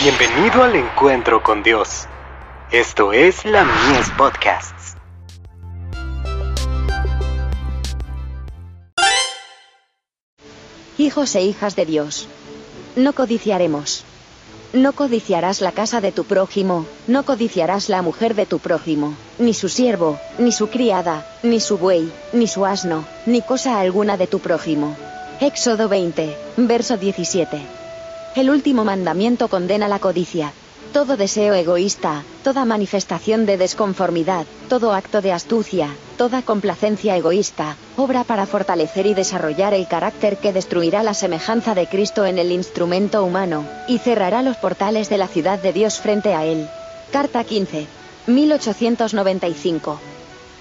Bienvenido al encuentro con Dios. Esto es la Mies Podcasts. Hijos e hijas de Dios. No codiciaremos. No codiciarás la casa de tu prójimo, no codiciarás la mujer de tu prójimo, ni su siervo, ni su criada, ni su buey, ni su asno, ni cosa alguna de tu prójimo. Éxodo 20, verso 17. El último mandamiento condena la codicia. Todo deseo egoísta, toda manifestación de desconformidad, todo acto de astucia, toda complacencia egoísta, obra para fortalecer y desarrollar el carácter que destruirá la semejanza de Cristo en el instrumento humano, y cerrará los portales de la ciudad de Dios frente a él. Carta 15. 1895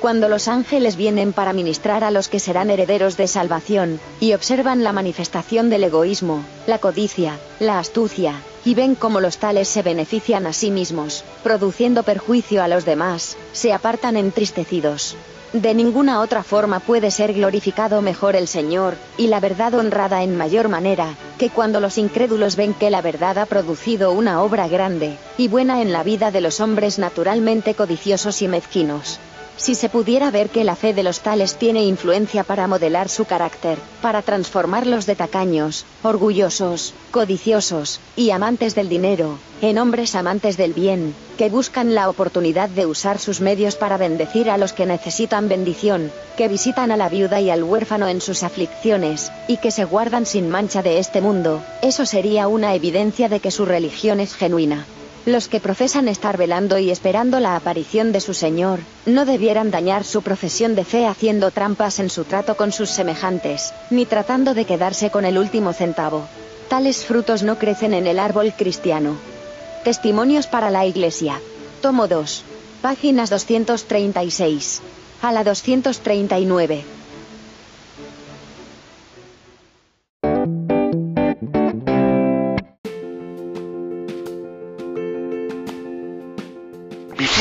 cuando los ángeles vienen para ministrar a los que serán herederos de salvación, y observan la manifestación del egoísmo, la codicia, la astucia, y ven cómo los tales se benefician a sí mismos, produciendo perjuicio a los demás, se apartan entristecidos. De ninguna otra forma puede ser glorificado mejor el Señor, y la verdad honrada en mayor manera, que cuando los incrédulos ven que la verdad ha producido una obra grande, y buena en la vida de los hombres naturalmente codiciosos y mezquinos. Si se pudiera ver que la fe de los tales tiene influencia para modelar su carácter, para transformarlos de tacaños, orgullosos, codiciosos, y amantes del dinero, en hombres amantes del bien, que buscan la oportunidad de usar sus medios para bendecir a los que necesitan bendición, que visitan a la viuda y al huérfano en sus aflicciones, y que se guardan sin mancha de este mundo, eso sería una evidencia de que su religión es genuina. Los que profesan estar velando y esperando la aparición de su Señor, no debieran dañar su profesión de fe haciendo trampas en su trato con sus semejantes, ni tratando de quedarse con el último centavo. Tales frutos no crecen en el árbol cristiano. Testimonios para la Iglesia. Tomo 2. Páginas 236. A la 239.